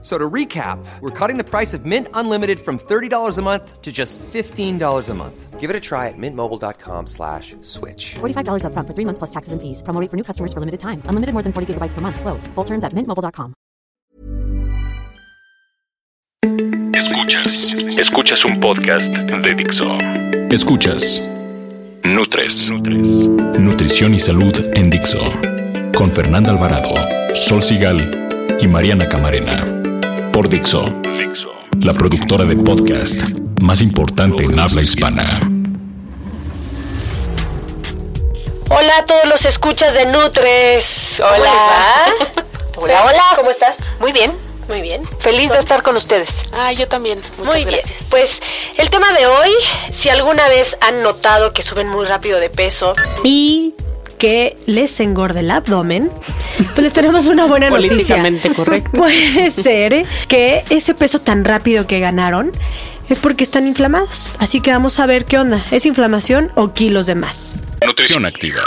So to recap, we're cutting the price of Mint Unlimited from $30 a month to just $15 a month. Give it a try at mintmobile.com slash switch. $45 upfront for three months plus taxes and fees. Promo rate for new customers for limited time. Unlimited more than 40 gigabytes per month. Slows. Full terms at mintmobile.com. Escuchas. Escuchas un podcast de Dixo. Escuchas. Nutres. Nutrición y salud en Dixo. Con Fernanda Alvarado, Sol Sigal y Mariana Camarena. Por Dixo. La productora de podcast más importante en habla hispana. Hola a todos los escuchas de Nutres. Hola. Hola, hola. ¿Cómo estás? Muy bien, muy bien. Feliz de estar con ustedes. Ah, yo también. Muchas muy gracias. bien. Pues el tema de hoy, si alguna vez han notado que suben muy rápido de peso y que les engorde el abdomen, pues les tenemos una buena noticia. Políticamente correcto. Puede ser que ese peso tan rápido que ganaron es porque están inflamados. Así que vamos a ver qué onda. ¿Es inflamación o kilos de más? Nutrición activa.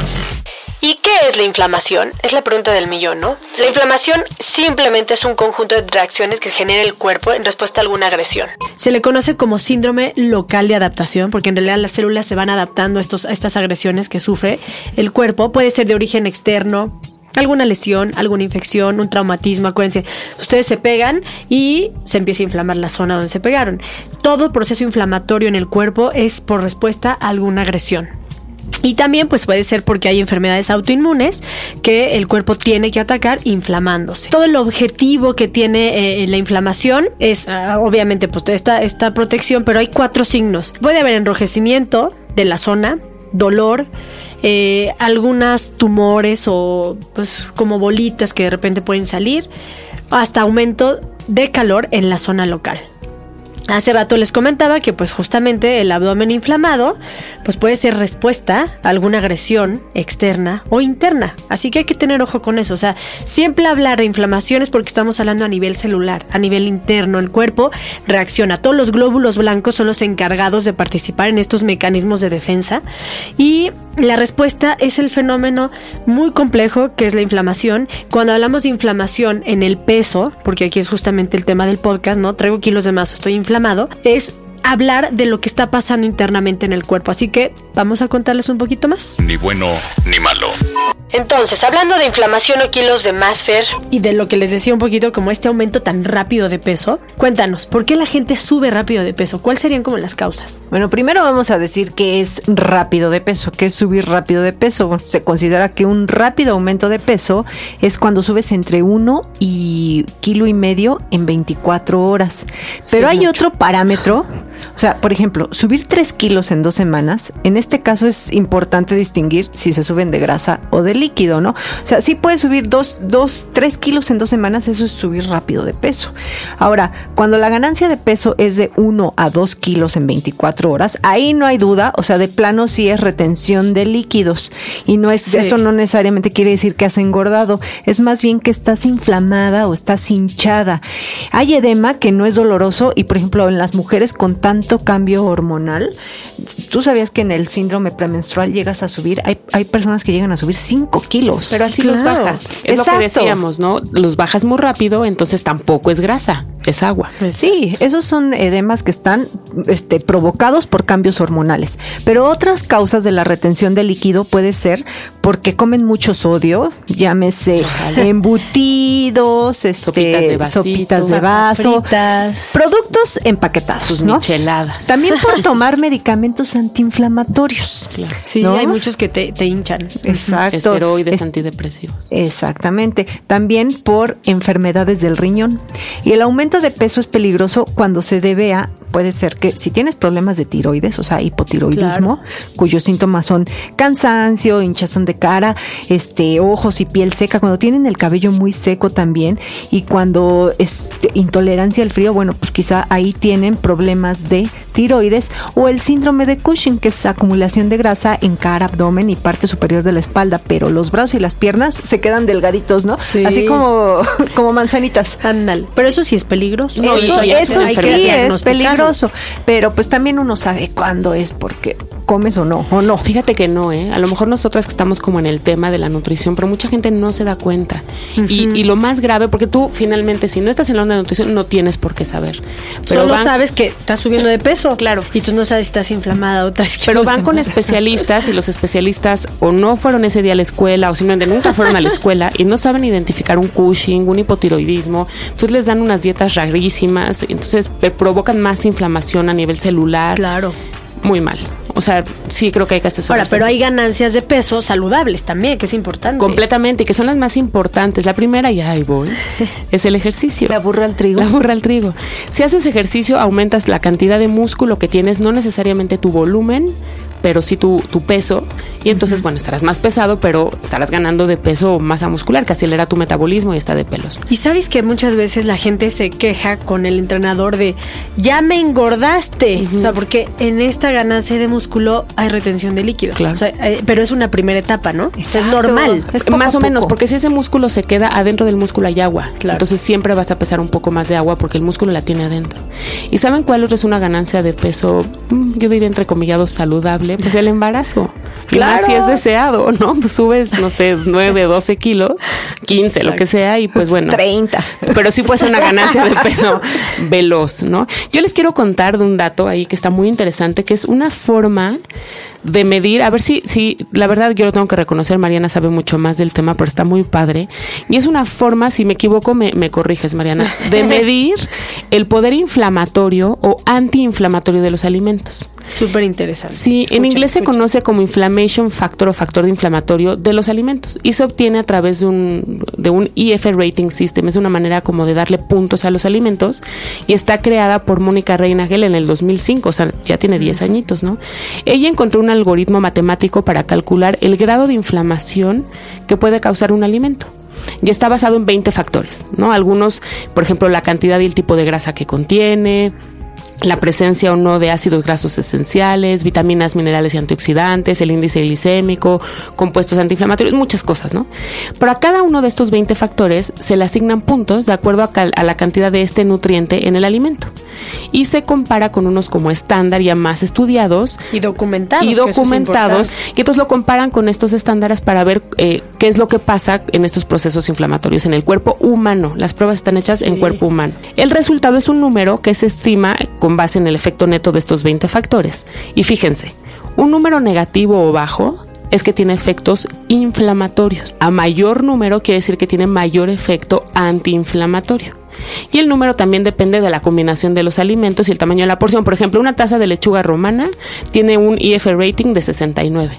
¿Y qué es la inflamación? Es la pregunta del millón, ¿no? La inflamación simplemente es un conjunto de reacciones que genera el cuerpo en respuesta a alguna agresión. Se le conoce como síndrome local de adaptación, porque en realidad las células se van adaptando a, estos, a estas agresiones que sufre el cuerpo. Puede ser de origen externo, alguna lesión, alguna infección, un traumatismo. Acuérdense, ustedes se pegan y se empieza a inflamar la zona donde se pegaron. Todo proceso inflamatorio en el cuerpo es por respuesta a alguna agresión. Y también pues puede ser porque hay enfermedades autoinmunes que el cuerpo tiene que atacar inflamándose. Todo el objetivo que tiene eh, la inflamación es ah, obviamente pues esta, esta protección, pero hay cuatro signos. Puede haber enrojecimiento de la zona, dolor, eh, algunas tumores o pues como bolitas que de repente pueden salir, hasta aumento de calor en la zona local. Hace rato les comentaba que pues justamente el abdomen inflamado pues puede ser respuesta a alguna agresión externa o interna. Así que hay que tener ojo con eso. O sea, siempre hablar de inflamación es porque estamos hablando a nivel celular, a nivel interno. El cuerpo reacciona. Todos los glóbulos blancos son los encargados de participar en estos mecanismos de defensa. Y la respuesta es el fenómeno muy complejo que es la inflamación. Cuando hablamos de inflamación en el peso, porque aquí es justamente el tema del podcast, ¿no? Traigo kilos de más, estoy inflamado, es hablar de lo que está pasando internamente en el cuerpo. Así que vamos a contarles un poquito más. Ni bueno ni malo. Entonces, hablando de inflamación o kilos de más, Fer, Y de lo que les decía un poquito, como este aumento tan rápido de peso, cuéntanos, ¿por qué la gente sube rápido de peso? ¿Cuáles serían como las causas? Bueno, primero vamos a decir que es rápido de peso. ¿Qué es subir rápido de peso? Se considera que un rápido aumento de peso es cuando subes entre 1 y kilo y medio en 24 horas. Pero hay otro parámetro. O sea, por ejemplo, subir 3 kilos en dos semanas, en este caso es importante distinguir si se suben de grasa o de líquido, ¿no? O sea, sí puedes subir 2, 2, 3 kilos en dos semanas, eso es subir rápido de peso. Ahora, cuando la ganancia de peso es de 1 a 2 kilos en 24 horas, ahí no hay duda, o sea, de plano sí es retención de líquidos. Y no es, esto no necesariamente quiere decir que has engordado, es más bien que estás inflamada o estás hinchada. Hay edema que no es doloroso y, por ejemplo, en las mujeres con tanto cambio hormonal, tú sabías que en el síndrome premenstrual llegas a subir, hay, hay personas que llegan a subir 5 kilos. Pero así los bajas. Es lo que decíamos, ¿no? Los bajas muy rápido, entonces tampoco es grasa, es agua. Sí, esos son edemas que están este, provocados por cambios hormonales. Pero otras causas de la retención de líquido puede ser porque comen mucho sodio, llámese embutidos, este, Sopitas de vasito, sopitas de papas vaso, fritas. productos empaquetados, Sus ¿no? micheladas. También por tomar medicamentos antiinflamatorios. Claro. Sí, ¿No? hay muchos que te, te hinchan. Exacto. Esteroides Es- antidepresivos. Exactamente. También por enfermedades del riñón. Y el aumento de peso es peligroso cuando se debe a, puede ser que si tienes problemas de tiroides, o sea, hipotiroidismo, cuyos síntomas son cansancio, hinchazón de cara, este, ojos y piel seca, cuando tienen el cabello muy seco también, y cuando es- intolerancia al frío, bueno, pues quizá ahí tienen problemas de tiroides o el síndrome de Cushing, que es acumulación de grasa en cara, abdomen y parte superior de la espalda, pero los brazos y las piernas se quedan delgaditos, ¿no? Sí. Así como, como manzanitas. Ándale. Pero eso sí es peligroso. eso ya eso que sí es diagnosticarlo. Pero pues también uno sabe cuándo es porque comes o no, o no. Fíjate que no, ¿eh? A lo mejor nosotras que estamos como en el tema de la nutrición, pero mucha gente no se da cuenta. y, y lo más grave, porque tú finalmente, si no estás en la onda de nutrición, no tienes por qué saber. Pero Solo van- sabes que estás subiendo de peso. Claro. Y tú no sabes si estás inflamada o traes Pero van con especialistas y los especialistas o no fueron ese día a la escuela o simplemente nunca fueron a la escuela y no saben identificar un Cushing, un hipotiroidismo. Entonces les dan unas dietas rarísimas, entonces pe- provocan más inflamación a nivel celular. Claro. Muy mal. O sea, sí creo que hay que Ahora, asesorarse. pero hay ganancias de peso saludables también, que es importante. Completamente, y que son las más importantes. La primera, y ahí voy, es el ejercicio. La burra al trigo. La burra al trigo. Si haces ejercicio, aumentas la cantidad de músculo que tienes, no necesariamente tu volumen, pero sí tu, tu peso. Y entonces, bueno, estarás más pesado, pero estarás ganando de peso o masa muscular, que acelera tu metabolismo y está de pelos. Y sabes que muchas veces la gente se queja con el entrenador de ya me engordaste. O sea, porque en esta ganancia de músculo hay retención de líquidos. Claro. O sea, eh, pero es una primera etapa, ¿no? Es normal. Es poco más o menos, porque si ese músculo se queda adentro del músculo hay agua. Claro. Entonces siempre vas a pesar un poco más de agua porque el músculo la tiene adentro. ¿Y saben cuál es una ganancia de peso? Mm, Yo diría entrecomillado saludable, pues el embarazo. Claro. si es deseado, ¿no? Pues subes, no sé, 9, 12 kilos, 15, lo que sea, y pues bueno. 30. Pero sí puede ser una ganancia de peso veloz, ¿no? Yo les quiero contar de un dato ahí que está muy interesante, que es una forma de medir, a ver si, si, la verdad yo lo tengo que reconocer, Mariana sabe mucho más del tema, pero está muy padre. Y es una forma, si me equivoco, me, me corriges, Mariana, de medir el poder inflamatorio o antiinflamatorio de los alimentos. Súper interesante. Sí, Escucha, en inglés se conoce como inflammation factor o factor de inflamatorio de los alimentos y se obtiene a través de un, de un IF rating system. Es una manera como de darle puntos a los alimentos y está creada por Mónica Reinagel en el 2005, o sea, ya tiene 10 añitos, ¿no? Ella encontró un algoritmo matemático para calcular el grado de inflamación que puede causar un alimento. Y está basado en 20 factores, ¿no? Algunos, por ejemplo, la cantidad y el tipo de grasa que contiene, la presencia o no de ácidos grasos esenciales, vitaminas, minerales y antioxidantes, el índice glicémico, compuestos antiinflamatorios, muchas cosas, ¿no? Pero a cada uno de estos 20 factores se le asignan puntos de acuerdo a, a la cantidad de este nutriente en el alimento. Y se compara con unos como estándar ya más estudiados Y documentados. y que es documentados y entonces lo comparan con estos estándares para ver eh, qué es lo que pasa en estos procesos inflamatorios en el cuerpo humano. Las pruebas están hechas en cuerpo humano. El resultado es un número que se estima con base en el efecto neto de estos 20 factores. Y fíjense, un número negativo o bajo es que tiene efectos inflamatorios. A mayor número quiere decir que tiene mayor efecto antiinflamatorio. Y el número también depende de la combinación de los alimentos y el tamaño de la porción. Por ejemplo, una taza de lechuga romana tiene un IF rating de 69,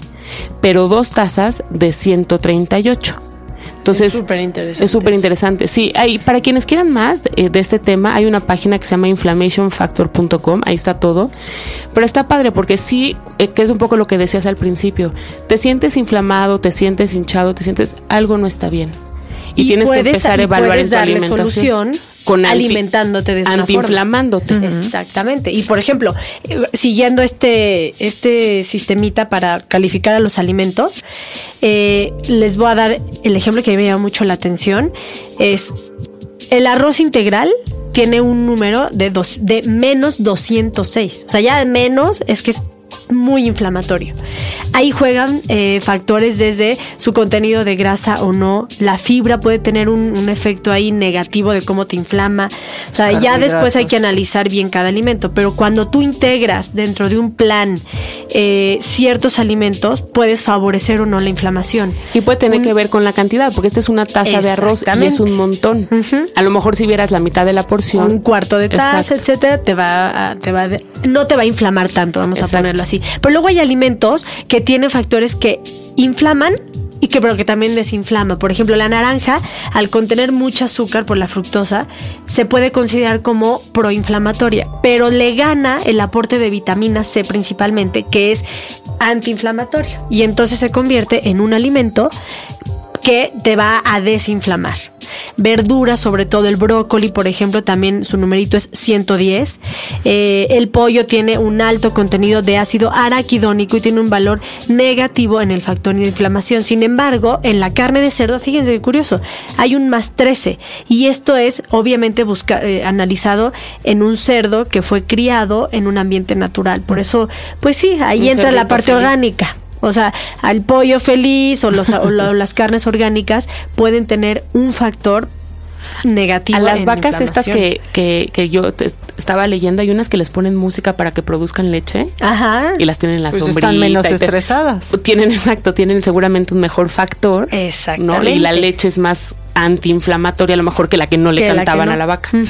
pero dos tazas de 138. Entonces, Es súper interesante. Sí, hay, para quienes quieran más eh, de este tema, hay una página que se llama inflammationfactor.com, ahí está todo. Pero está padre porque sí, eh, que es un poco lo que decías al principio, te sientes inflamado, te sientes hinchado, te sientes, algo no está bien. Y, tienes que puedes- empezar a y evaluar en tu darle alimentación. solución Con alimentándote de esta forma. Antiinflamándote. Exactamente. Y por ejemplo, eh, siguiendo este, este sistemita para calificar a los alimentos, eh, les voy a dar el ejemplo que me llama mucho la atención. Es el arroz integral tiene un número de, dos, de menos 206. O sea, ya de menos es que es muy inflamatorio. Ahí juegan eh, factores desde su contenido de grasa o no. La fibra puede tener un, un efecto ahí negativo de cómo te inflama. O sea, ya después hay que analizar bien cada alimento. Pero cuando tú integras dentro de un plan eh, ciertos alimentos, puedes favorecer o no la inflamación. Y puede tener que ver con la cantidad, porque esta es una taza de arroz y es un montón. A lo mejor si vieras la mitad de la porción. un cuarto de taza, Exacto. etcétera, te va a, te va a no te va a inflamar tanto, vamos Exacto. a ponerlo así. Pero luego hay alimentos que tienen factores que inflaman y que pero que también desinflama. Por ejemplo, la naranja, al contener mucho azúcar por la fructosa, se puede considerar como proinflamatoria, pero le gana el aporte de vitamina C principalmente, que es antiinflamatorio. Y entonces se convierte en un alimento que te va a desinflamar. Verduras, sobre todo el brócoli, por ejemplo, también su numerito es 110. Eh, el pollo tiene un alto contenido de ácido araquidónico y tiene un valor negativo en el factor de inflamación. Sin embargo, en la carne de cerdo, fíjense qué curioso, hay un más 13 y esto es obviamente busca, eh, analizado en un cerdo que fue criado en un ambiente natural. Por eso, pues sí, ahí entra la parte orgánica. O sea, al pollo feliz o, los, o las carnes orgánicas pueden tener un factor negativo. A las vacas estas que, que, que yo te estaba leyendo, hay unas que les ponen música para que produzcan leche. Ajá. Y las tienen en la Pues sombrita. están menos estresadas. Tienen, exacto, tienen seguramente un mejor factor. ¿no? Exactamente. Y la leche es más antiinflamatoria a lo mejor que la que no le Que la que cantaban no. a la vaca. ¿no?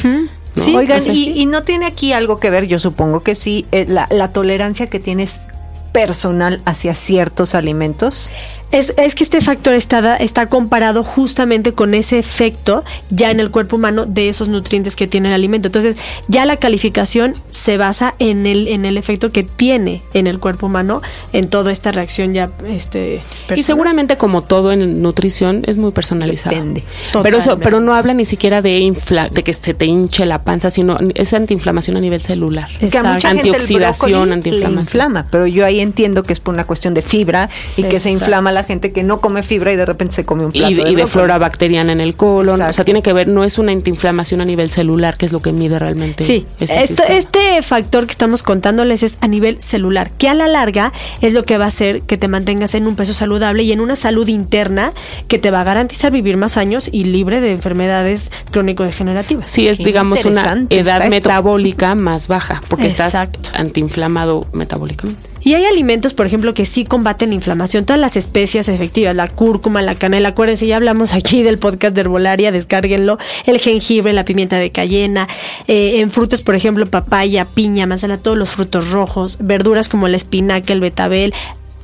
Sí, Oigan, o sea, y, y no tiene aquí algo que ver, yo supongo que sí, eh, la, la tolerancia que tienes personal hacia ciertos alimentos. Es, es que este factor está, está comparado justamente con ese efecto ya en el cuerpo humano de esos nutrientes que tiene el alimento. Entonces, ya la calificación se basa en el, en el efecto que tiene en el cuerpo humano en toda esta reacción ya este, Y personal. seguramente como todo en nutrición es muy personalizado. Depende. Pero eso, pero no habla ni siquiera de infla, de que se te hinche la panza, sino es antiinflamación a nivel celular. Que a mucha Exacto. gente el Antioxidación, le antiinflamación. inflama, pero yo ahí entiendo que es por una cuestión de fibra y que se inflama la gente que no come fibra y de repente se come un plato Y, de- y de flora bacteriana en el colon. O sea, tiene que ver, no es una antiinflamación a nivel celular, que es lo que mide realmente. Sí, este esto- este factor que estamos contándoles es a nivel celular, que a la larga es lo que va a hacer que te mantengas en un peso saludable y en una salud interna que te va a garantizar vivir más años y libre de enfermedades crónico-degenerativas. Sí, es Qué digamos una edad metabólica más baja, porque Exacto. estás antiinflamado metabólicamente. Y hay alimentos, por ejemplo, que sí combaten la inflamación. Todas las especias efectivas, la cúrcuma, la canela, acuérdense, ya hablamos aquí del podcast de herbolaria, descárguenlo. El jengibre, la pimienta de cayena. eh, en frutas, por ejemplo, papaya, piña, manzana, todos los frutos rojos. Verduras como la espinaca, el betabel.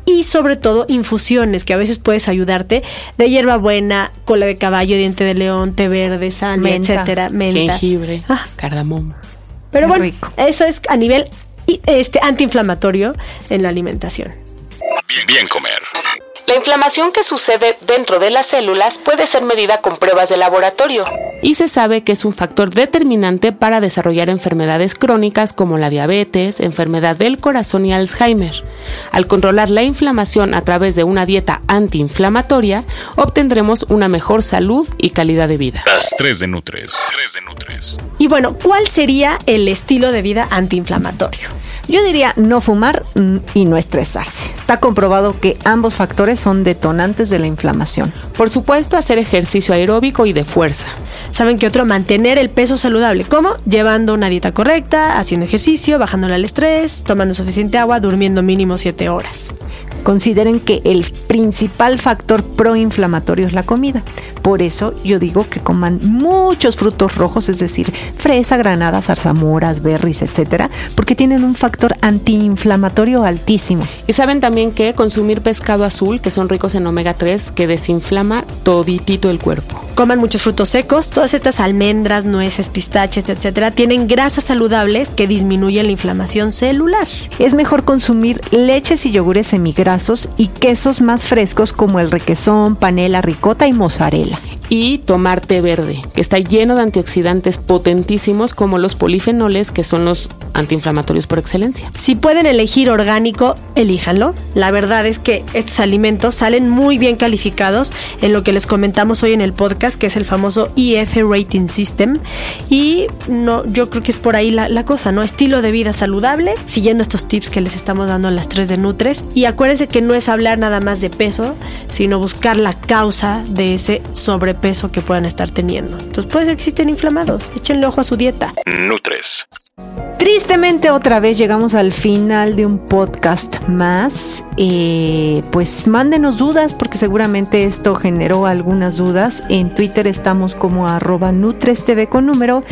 Y sobre todo infusiones que a veces puedes ayudarte de hierbabuena, cola de caballo, diente de león, té verde, sal, Menta. etcétera, menta. Jengibre, Ah, cardamomo. pero bueno, rico. eso es a nivel este antiinflamatorio en la alimentación. Bien comer. La inflamación que sucede dentro de las células puede ser medida con pruebas de laboratorio. Y se sabe que es un factor determinante para desarrollar enfermedades crónicas como la diabetes, enfermedad del corazón y Alzheimer. Al controlar la inflamación a través de una dieta antiinflamatoria, obtendremos una mejor salud y calidad de vida. Las 3 de Nutres. 3 de Nutres. Y bueno, ¿cuál sería el estilo de vida antiinflamatorio? Yo diría no fumar mm, y no estresarse. Está comprobado que ambos factores son detonantes de la inflamación. Por supuesto, hacer ejercicio aeróbico y de fuerza. ¿Saben qué otro? Mantener el peso saludable. ¿Cómo? Llevando una dieta correcta, haciendo ejercicio, bajándole al estrés, tomando suficiente agua, durmiendo mínimo 7 horas. Consideren que el principal factor proinflamatorio es la comida. Por eso yo digo que coman muchos frutos rojos, es decir, fresa, granada, zarzamoras, berries, etcétera, porque tienen un factor antiinflamatorio altísimo. Y saben también que consumir pescado azul, que son ricos en omega 3, que desinflama toditito el cuerpo. Coman muchos frutos secos, todas estas almendras, nueces, pistaches, etcétera, tienen grasas saludables que disminuyen la inflamación celular. Es mejor consumir leches y yogures semigrasos y quesos más frescos como el requesón, panela, ricota y mozzarella. Y tomar té verde, que está lleno de antioxidantes potentísimos como los polifenoles, que son los antiinflamatorios por excelencia. Si pueden elegir orgánico, elíjanlo. La verdad es que estos alimentos salen muy bien calificados en lo que les comentamos hoy en el podcast, que es el famoso IF Rating System. Y no, yo creo que es por ahí la, la cosa, ¿no? Estilo de vida saludable, siguiendo estos tips que les estamos dando en las 3 de Nutres. Y acuérdense que no es hablar nada más de peso, sino buscar la causa de ese sobrepeso que puedan estar teniendo. Entonces puede ser que sí estén inflamados. Échenle ojo a su dieta. Nutres. Tristemente otra vez llegamos al final de un podcast más. Eh, pues mándenos dudas porque seguramente esto generó algunas dudas. En Twitter estamos como arroba NutresTV con número.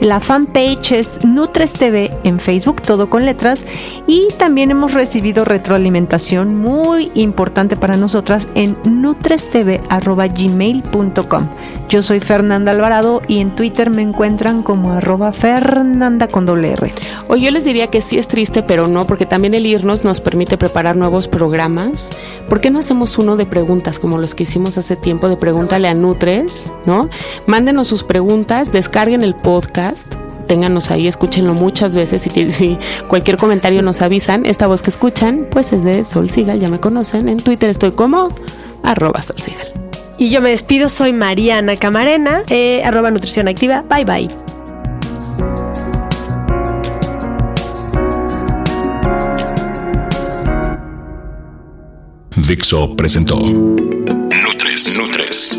La fanpage es NutresTV en Facebook, todo con letras. Y también hemos recibido retroalimentación muy importante para nosotras en nutrestv.gmail.com. Yo soy Fernanda Alvarado y en Twitter me encuentran como arroba Fernanda con doble R. O yo les diría que sí es triste, pero no, porque también el irnos nos permite preparar nuevos programas. ¿Por qué no hacemos uno de preguntas como los que hicimos hace tiempo de Pregúntale a Nutres, ¿no? Mándenos sus preguntas, descarguen el podcast, ténganos ahí, escúchenlo muchas veces y si cualquier comentario nos avisan, esta voz que escuchan, pues es de Sol Sigal, ya me conocen. En Twitter estoy como arroba Sol. Y yo me despido, soy Mariana Camarena, eh, arroba Nutrición Activa. Bye bye. Dixo presentó Nutres. Nutres.